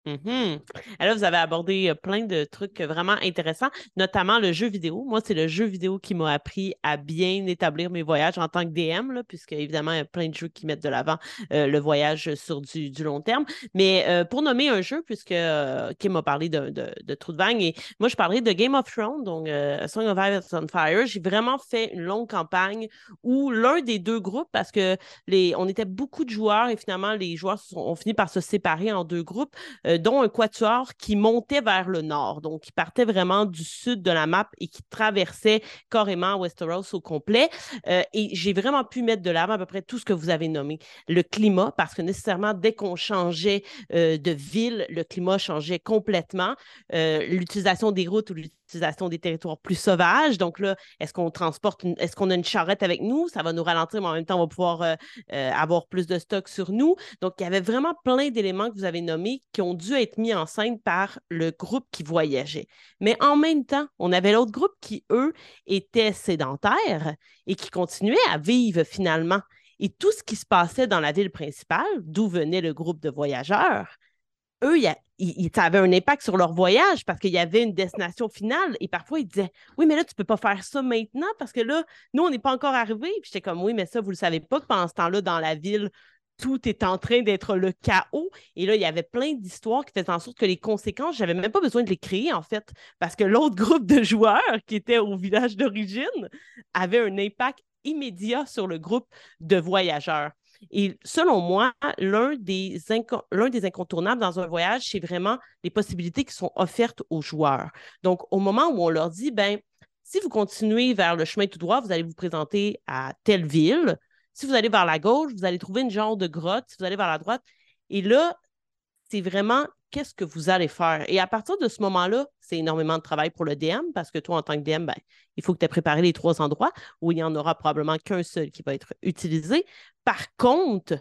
Mmh Alors, vous avez abordé plein de trucs vraiment intéressants, notamment le jeu vidéo. Moi, c'est le jeu vidéo qui m'a appris à bien établir mes voyages en tant que DM, là, puisque évidemment, il y a plein de jeux qui mettent de l'avant le voyage sur du, long terme. Mais pour nommer un jeu, puisque Kim m'a parlé de, Trou de Vague, et moi, je parlerai de Game of Thrones, donc Song of Ice on Fire. J'ai vraiment fait une longue campagne où l'un des deux groupes, parce que les, on était beaucoup de joueurs et finalement, les joueurs ont fini par se séparer en deux groupes dont un quatuor qui montait vers le nord, donc qui partait vraiment du sud de la map et qui traversait carrément Westeros au complet. Euh, et j'ai vraiment pu mettre de l'avant à peu près tout ce que vous avez nommé. Le climat, parce que nécessairement, dès qu'on changeait euh, de ville, le climat changeait complètement. L'utilisation des routes ou l'utilisation des territoires plus sauvages. Donc là, est-ce qu'on transporte, est-ce qu'on a une charrette avec nous? Ça va nous ralentir, mais en même temps, on va pouvoir avoir plus de stock sur nous. Donc, il y avait vraiment plein d'éléments que vous avez nommés qui ont dû être mis en scène par le groupe qui voyageait. Mais en même temps, on avait l'autre groupe qui, eux, étaient sédentaires et qui continuaient à vivre finalement. Et tout ce qui se passait dans la ville principale, d'où venait le groupe de voyageurs, eux, ils, avaient un impact sur leur voyage parce qu'il y avait une destination finale. Et parfois, ils disaient Oui, mais là, tu ne peux pas faire ça maintenant parce que là, nous, on n'est pas encore arrivés. Puis j'étais comme Oui, mais ça, vous ne le savez pas que pendant ce temps-là, dans la ville, tout est en train d'être le chaos. Et là, il y avait plein d'histoires qui faisaient en sorte que les conséquences, j'avais même pas besoin de les créer, en fait, parce que l'autre [LAUGHS] groupe de joueurs qui était au village d'origine avait un impact immédiat sur le groupe de voyageurs. Et selon moi, l'un des, incontournables dans un voyage, c'est vraiment les possibilités qui sont offertes aux joueurs. Donc, au moment où on leur dit, ben, si vous continuez vers le chemin tout droit, vous allez vous présenter à telle ville. Si vous allez vers la gauche, vous allez trouver une genre de grotte. Si vous allez vers la droite, et là, c'est vraiment qu'est-ce que vous allez faire? Et à partir de ce moment-là, c'est énormément de travail pour le DM parce que toi, en tant que DM, ben, il faut que tu aies préparé les trois endroits où il n'y en aura probablement qu'un seul qui va être utilisé. Par contre,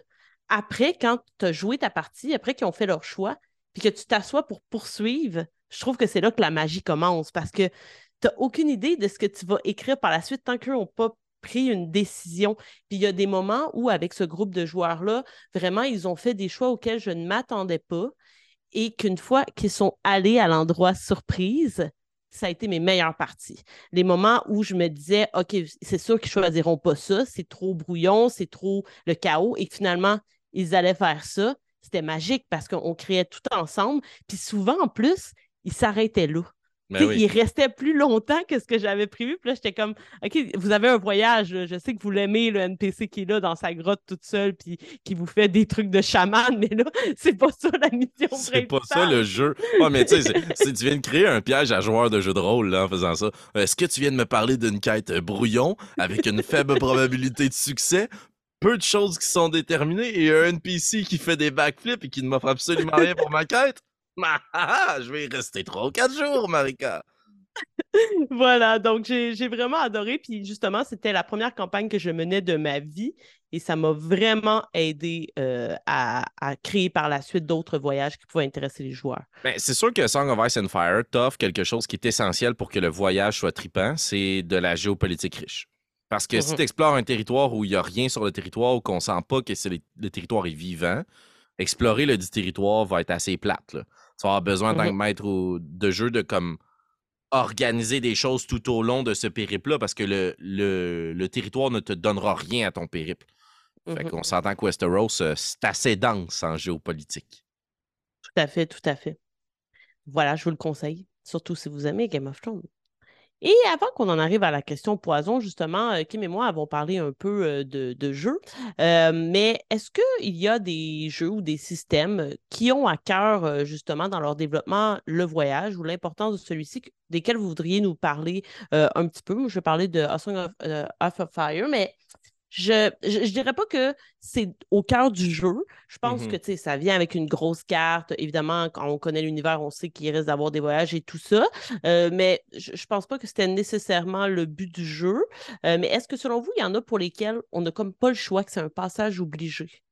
après, quand tu as joué ta partie, après qu'ils ont fait leur choix, puis que tu t'assois pour poursuivre, je trouve que c'est là que la magie commence parce que tu n'as aucune idée de ce que tu vas écrire par la suite tant qu'eux n'ont pas pris une décision. Puis il y a des moments où, avec ce groupe de joueurs-là, vraiment, ils ont fait des choix auxquels je ne m'attendais pas et qu'une fois qu'ils sont allés à l'endroit surprise, ça a été mes meilleures parties. Les moments où je me disais, OK, c'est sûr qu'ils choisiront pas ça, c'est trop brouillon, c'est trop le chaos, et finalement, ils allaient faire ça. C'était magique parce qu'on créait tout ensemble. Puis souvent, en plus, ils s'arrêtaient là. Ben il restait plus longtemps que ce que j'avais prévu. Puis là, j'étais comme, OK, vous avez un voyage. Je sais que vous l'aimez, le NPC qui est là dans sa grotte toute seule, puis qui vous fait des trucs de chaman, [LAUGHS] mais là, c'est pas ça la mission C'est pas ça le jeu. Ouais, mais tu sais, [LAUGHS] tu viens de créer un piège à joueurs de jeux de rôle là, en faisant ça. Est-ce que tu viens de me parler d'une quête brouillon avec une faible [LAUGHS] probabilité de succès? Peu de choses qui sont déterminées et un NPC qui fait des backflips et qui ne m'offre absolument rien pour ma quête? [LAUGHS] je vais y rester trois ou quatre jours, Marika. [LAUGHS] voilà, donc j'ai vraiment adoré. Puis justement, c'était la première campagne que je menais de ma vie et ça m'a vraiment aidé euh, à, créer par la suite d'autres voyages qui pouvaient intéresser les joueurs. Ben, c'est sûr que Song of Ice and Fire t'offre quelque chose qui est essentiel pour que le voyage soit tripant, c'est de la géopolitique riche. Parce que si mm-hmm. tu explores un territoire où il n'y a rien sur le territoire, ou qu'on sent pas que le territoire est vivant, explorer le dit territoire va être assez plate. Là tu vas avoir besoin d'un mmh maître de jeu de comme organiser des choses tout au long de ce périple-là parce que le, le, territoire ne te donnera rien à ton périple. Fait mmh qu'on s'entend que Westeros, euh, c'est assez dense en géopolitique. Tout à fait, tout à fait. Voilà, je vous le conseille, surtout si vous aimez Game of Thrones. Et avant qu'on en arrive à la question poison, justement, euh, Kim et moi avons parlé un peu euh, de, jeux. Euh, mais est-ce qu'il y a des jeux ou des systèmes qui ont à cœur, justement, dans leur développement, le voyage ou l'importance de celui-ci, desquels vous voudriez nous parler un petit peu? Je vais parler de of Fire, mais je, je, dirais pas que c'est au cœur du jeu. Je pense mmh que ça vient avec une grosse carte. Évidemment, quand on connaît l'univers, on sait qu'il risque d'avoir des voyages et tout ça. Euh, mais je, je pense pas que c'était nécessairement le but du jeu. Euh, mais est-ce que selon vous, il y en a pour lesquels on n'a comme pas le choix, que c'est un passage obligé?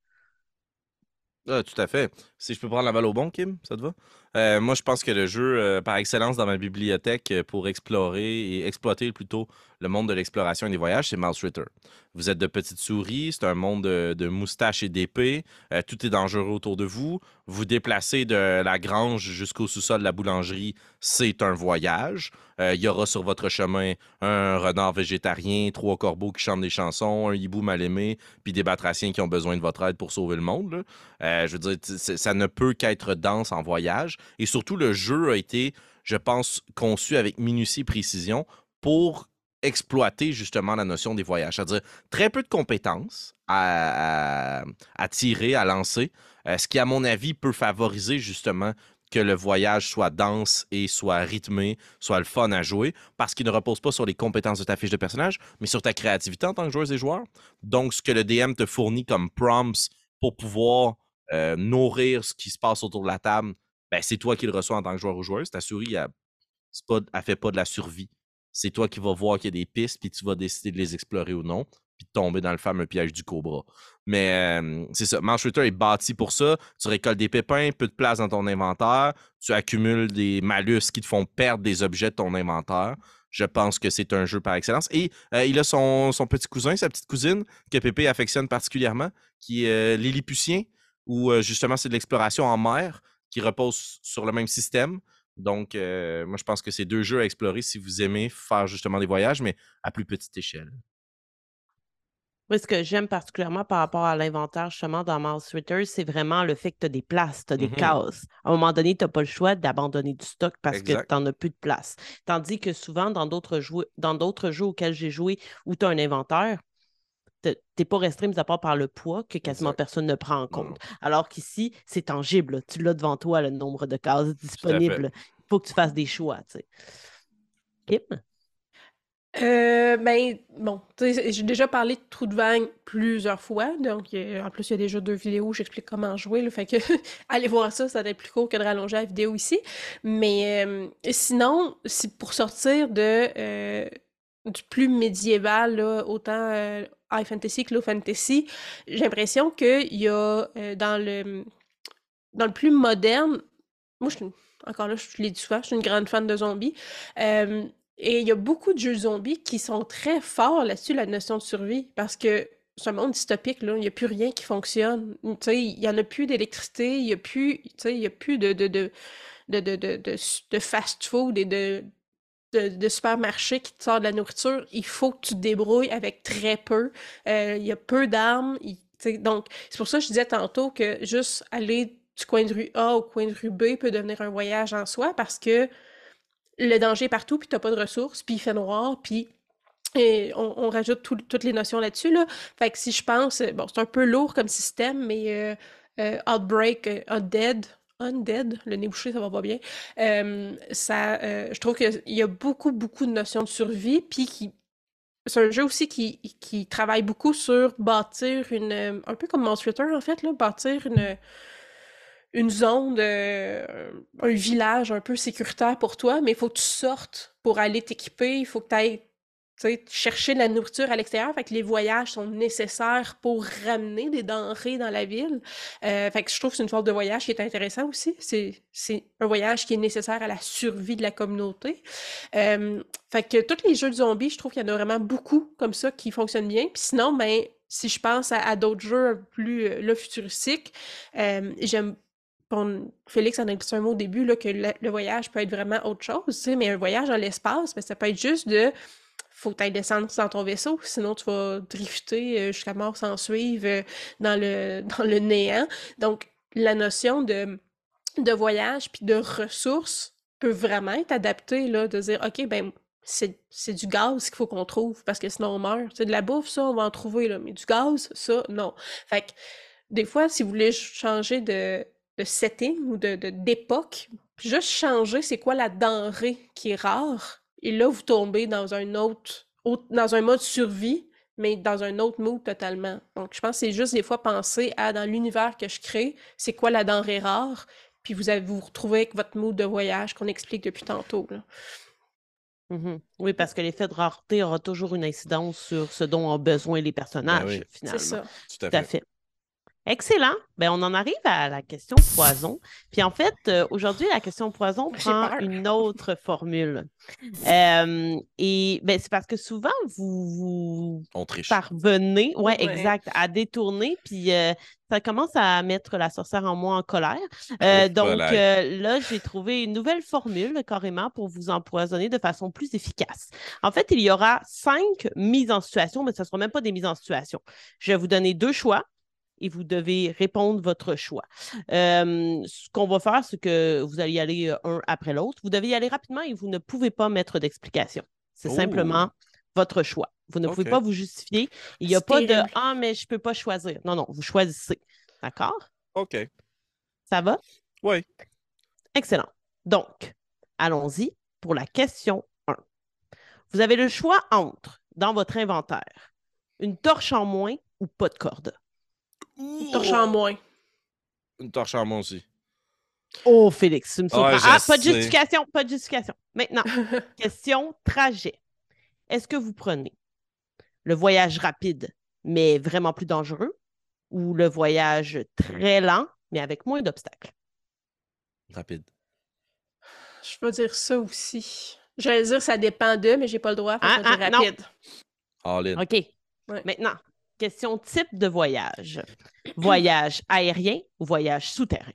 Ah, tout à fait. Si je peux prendre la balle au bon, Kim, ça te va? Euh, moi, je pense que le jeu par excellence dans ma bibliothèque pour explorer et exploiter plutôt le monde de l'exploration et des voyages, c'est Mouse Ritter. Vous êtes de petites souris, c'est un monde de, moustaches et d'épées, euh, tout est dangereux autour de vous. Vous déplacez de la grange jusqu'au sous-sol de la boulangerie, c'est un voyage. Euh, il y aura sur votre chemin un renard végétarien, trois corbeaux qui chantent des chansons, un hibou mal aimé, puis des batraciens qui ont besoin de votre aide pour sauver le monde. Euh, je veux dire, ça ne peut qu'être dense en voyage. Et surtout, le jeu a été, je pense, conçu avec minutie et précision pour exploiter justement la notion des voyages. C'est-à-dire très peu de compétences à, tirer, à lancer, euh, ce qui, à mon avis, peut favoriser justement que le voyage soit dense et soit rythmé, soit le fun à jouer, parce qu'il ne repose pas sur les compétences de ta fiche de personnage, mais sur ta créativité en tant que joueuse et joueur. Donc, ce que le DM te fournit comme prompts pour pouvoir euh, nourrir ce qui se passe autour de la table, ben, c'est toi qui le reçois en tant que joueur ou joueuse. Ta souris, elle ne fait pas de la survie. C'est toi qui vas voir qu'il y a des pistes, puis tu vas décider de les explorer ou non puis de tomber dans le fameux piège du cobra. Mais c'est ça. Manche est bâti pour ça. Tu récoltes des pépins, peu de place dans ton inventaire. Tu accumules des malus qui te font perdre des objets de ton inventaire. Je pense que c'est un jeu par excellence. Et il a son, petit cousin, sa petite cousine, que Pépé affectionne particulièrement, qui est Lilliputien, où justement c'est de l'exploration en mer qui repose sur le même système. Donc, moi, je pense que c'est deux jeux à explorer si vous aimez faire justement des voyages, mais à plus petite échelle. Oui, ce que j'aime particulièrement par rapport à l'inventaire, justement, dans Mouse Twitter, c'est vraiment le fait que tu as des places, tu as des mmh cases. À un moment donné, tu n'as pas le choix d'abandonner du stock parce que tu n'en as plus de place. Tandis que souvent, dans d'autres jeux, dans d'autres jeux auxquels j'ai joué où tu as un inventaire, tu n'es pas restreint, à part par le poids que quasiment personne ne prend en compte. Alors qu'ici, c'est tangible. Tu l'as devant toi, le nombre de cases disponibles. Il faut que tu fasses des choix. Tu sais. Kim? Euh, ben, bon, j'ai déjà parlé de Trou de Vague plusieurs fois, donc en plus, il y a déjà deux vidéos où j'explique comment jouer, le fait que [LAUGHS] allez voir ça, ça va être plus court que de rallonger la vidéo ici. Mais euh, sinon, si pour sortir de euh, du plus médiéval, autant high fantasy low fantasy, j'ai l'impression qu'il y a dans le dans le plus moderne, moi je encore là, je l'ai dit souvent, je suis une grande fan de zombies. Et il y a beaucoup de jeux zombies qui sont très forts là-dessus, la notion de survie, parce que c'est un monde dystopique, là, il n'y a plus rien qui fonctionne. il n'y en a plus d'électricité, il n'y a plus, il a plus de, de, de, de, fast-food et de, de, supermarchés qui te sortent de la nourriture. Il faut que tu te débrouilles avec très peu. Euh, il y a peu d'armes. Donc, c'est pour ça que je disais tantôt que juste aller du coin de rue A au coin de rue B peut devenir un voyage en soi parce que le danger partout, puis t'as pas de ressources, puis il fait noir, puis et on, rajoute toutes les notions là-dessus. Là. Fait que si je pense, bon, c'est un peu lourd comme système, mais euh, euh, Outbreak, euh, Undead, le nez bouché, ça va pas bien. ça, je trouve qu'il y a beaucoup, beaucoup de notions de survie, puis qui c'est un jeu aussi qui, qui, travaille beaucoup sur bâtir une. Un peu comme Monster en fait, là, bâtir une une zone, un village un peu sécuritaire pour toi, mais il faut que tu sortes pour aller t'équiper, il faut que tu ailles chercher de la nourriture à l'extérieur. Fait que les voyages sont nécessaires pour ramener des denrées dans la ville. Euh, fait que je trouve que c'est une forme de voyage qui est intéressant aussi. C'est, un voyage qui est nécessaire à la survie de la communauté. Euh, fait que tous les jeux de zombies, je trouve qu'il y en a vraiment beaucoup comme ça qui fonctionnent bien. Puis sinon, ben, si je pense à, d'autres jeux plus euh, futuristiques, j'aime Félix en a dit un mot au début, là, que le, voyage peut être vraiment autre chose, mais un voyage dans l'espace, ben, ça peut être juste de faut que tu descendre dans ton vaisseau, sinon tu vas drifter euh, jusqu'à mort sans suivre euh, dans, le, [LAUGHS] dans le néant. Donc, la notion de, de voyage puis de ressources peut vraiment être adaptée, là, de dire, OK, ben c'est du gaz qu'il faut qu'on trouve, parce que sinon on meurt. C'est de la bouffe, ça, on va en trouver, là, mais du gaz, ça, non. Fait que, des fois, si vous voulez changer de, de setting ou de, d'époque, juste changer c'est quoi la denrée qui est rare, et là, vous tombez dans un autre, dans un mode survie, mais dans un autre mood totalement. Donc, je pense que c'est juste des fois penser à, dans l'univers que je crée, c'est quoi la denrée rare, puis vous allez vous retrouver avec votre mood de voyage qu'on explique depuis tantôt. Mmh oui, parce que l'effet de rareté aura toujours une incidence sur ce dont ont besoin les ben personnages, finalement. C'est ça. Tout à fait. Excellent. Ben, on en arrive à la question poison. Puis en fait, euh, aujourd'hui, la question poison prend une autre formule. [LAUGHS] Euh, et ben, c'est parce que souvent, vous, parvenez, ouais, exact, à détourner, puis euh, ça commence à mettre la sorcière en moi en colère. donc là, j'ai trouvé une nouvelle formule carrément pour vous empoisonner de façon plus efficace. En fait, il y aura cinq mises en situation, mais ce ne sera même pas des mises en situation. Je vais vous donner deux choix et vous devez répondre votre choix. Euh, ce qu'on va faire, c'est que vous allez y aller euh, un après l'autre. Vous devez y aller rapidement et vous ne pouvez pas mettre d'explication. C'est simplement oh! votre choix. Vous ne pouvez pas vous justifier. Il n'y a pas de Ah, mais je ne peux pas choisir. Non, non, vous choisissez. D'accord? OK. Ça va? Oui. Excellent. Donc, allons-y pour la question 1. Vous avez le choix entre, dans votre inventaire, une torche en moins ou pas de corde? Une torche en moins. Une torche en moins aussi. Oh, Félix, tu me je ah, pas de justification, pas de justification. Maintenant, [LAUGHS] question trajet. Est-ce que vous prenez le voyage rapide, mais vraiment plus dangereux, ou le voyage très lent, mais avec moins d'obstacles? Rapide. Je vais dire ça aussi. J'allais dire ça dépend d'eux, mais j'ai pas le droit. Ah, ah, rapide. All in. OK. Ouais. Maintenant, question type de voyage. Voyage aérien ou voyage souterrain?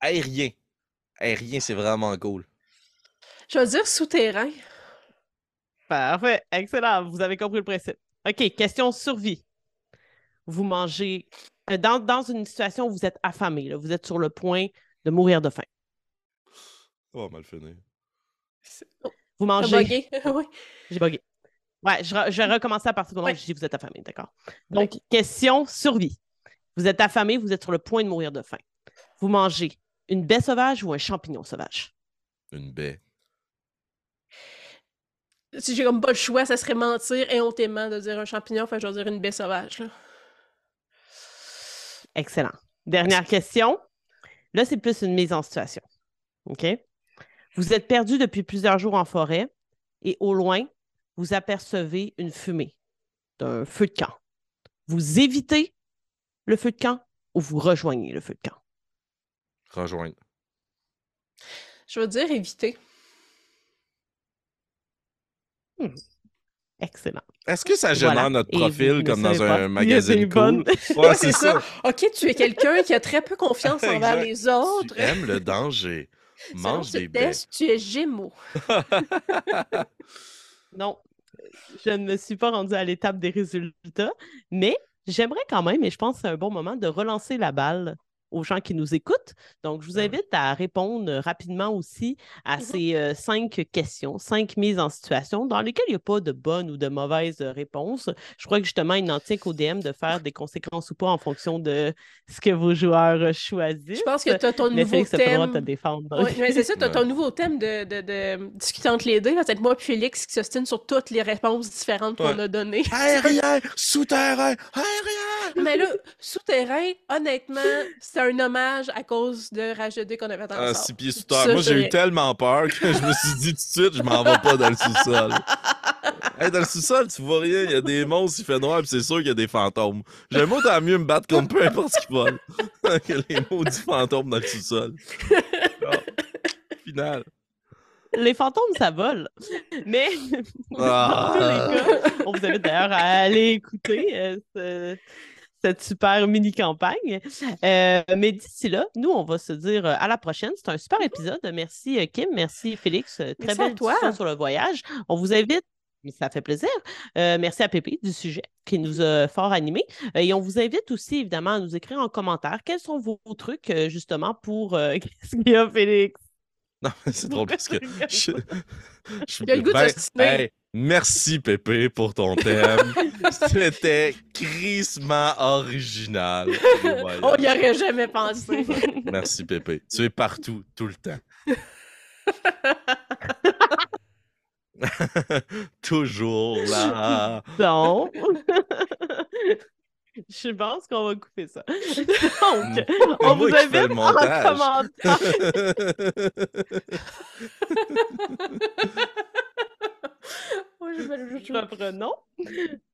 Aérien. Aérien, c'est vraiment cool. Je vais dire souterrain. Parfait. Excellent. Vous avez compris le principe. OK. Question survie. Vous mangez. euh, Dans, dans une situation où vous êtes affamé, là, vous êtes sur le point de mourir de faim. Oh, mal finir. Vous mangez. bugué? [LAUGHS] oui. J'ai bugué. Ouais, je, je vais recommencer à partir du moment Ouais. où je dis vous êtes affamé, d'accord? Donc, question survie. Vous êtes affamé, vous êtes sur le point de mourir de faim. Vous mangez une baie sauvage ou un champignon sauvage? Une baie. Si j'ai comme pas le choix, ça serait mentir éhontément de dire un champignon, que je vais dire une baie sauvage. Là. Excellent. Dernière question. Là, c'est plus une mise en situation. OK? Vous êtes perdu depuis plusieurs jours en forêt et au loin, vous apercevez une fumée d'un feu de camp. Vous évitez le feu de camp ou vous rejoignez le feu de camp? Rejoindre. Je vais dire éviter. Excellent. Est-ce que ça génère Voilà. notre profil comme dans pas. un magazine cool? Ouais, c'est [LAUGHS] ça. Ok, tu es quelqu'un qui a très peu confiance [LAUGHS] envers les autres. Tu aimes le danger. [LAUGHS] Mange des baies. test, tu es Gémeaux. Non, je ne me suis pas rendue à l'étape des résultats, mais j'aimerais quand même, et je pense que c'est un bon moment, de relancer la balle aux gens qui nous écoutent. Donc, je vous oui. invite à répondre rapidement aussi à Mhm. ces euh, cinq questions, cinq mises en situation dans lesquelles il n'y a pas de bonne ou de mauvaise euh, réponse. Je crois que justement, il n'en tient qu'au DM de faire des conséquences ou pas en fonction de ce que vos joueurs euh, choisissent. Je pense que tu as ton Mais nouveau Félix, droit de thème. te défendre. Oui, mais c'est ça, tu as ton nouveau thème de, de, de discuter entre les deux. là. C'est moi et Félix qui s'ostinent sur toutes les réponses différentes qu'on a données. [LAUGHS] Aérien, souterrain, aérien. Mais là, souterrain, honnêtement, [LAUGHS] c'est un hommage à cause de Rage de dés qu'on avait Ah, ensemble. six pieds sous terre. Moi, j'ai eu tellement peur que je me suis dit tout de suite, je m'en vais pas dans le sous-sol. [LAUGHS] Hey, dans le sous-sol, tu vois rien. Il y a des monstres, il fait noir, puis c'est sûr qu'il y a des fantômes. J'aime autant mieux me battre contre peu importe ce qu'ils volent [LAUGHS] que les maudits fantômes dans le sous-sol. Ah, final. Les fantômes, ça vole. Mais Ah. [LAUGHS] dans tous les cas, on vous invite d'ailleurs à aller écouter euh, ce- cette super mini-campagne. Euh, mais d'ici là, nous, on va se dire euh, à la prochaine. C'est un super épisode. Merci euh, Kim, merci Félix. Très Merci à belle toi. discussion sur le voyage. On vous invite. mais Ça fait plaisir. Euh, merci à Pépé du sujet qui nous a fort animés. Euh, et on vous invite aussi, évidemment, à nous écrire en commentaire quels sont vos trucs, euh, justement, pour. euh, [LAUGHS] Qu'est-ce qu'il y a, Félix? Non, c'est drôle parce que [LAUGHS] je, je suis Il a le goût de ben, merci Pépé pour ton thème. C'était crissement original. Oh [LAUGHS] On God. y aurait jamais pensé. Merci Pépé. Tu es partout, tout le temps. [LAUGHS] Toujours là. Donc, [LAUGHS] je pense qu'on va couper ça. Donc, C'est on vous invite en commentaire. [LAUGHS] Reprenons. [LAUGHS]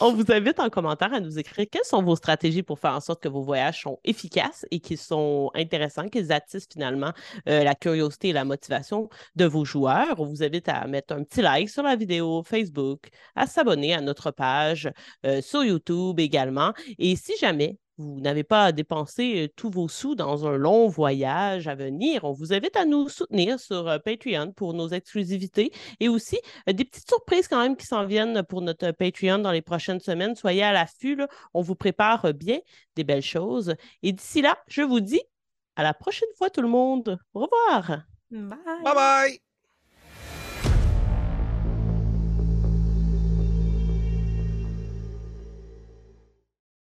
On vous invite en commentaire à nous écrire quelles sont vos stratégies pour faire en sorte que vos voyages sont efficaces et qu'ils sont intéressants, qu'ils attisent finalement euh, la curiosité et la motivation de vos joueurs. On vous invite à mettre un petit like sur la vidéo Facebook, à s'abonner à notre page euh, sur YouTube également. Et si jamais vous n'avez pas à dépenser euh, tous vos sous dans un long voyage à venir, on vous invite à nous soutenir sur euh, Patreon pour nos exclusivités et aussi euh, des petites surprises quand même qui s'en viennent pour notre Patreon dans les prochaines semaines. Soyez à l'affût, on vous prépare bien des belles choses. Et d'ici là, je vous dis à la prochaine fois tout le monde. Au revoir. Bye. Bye bye!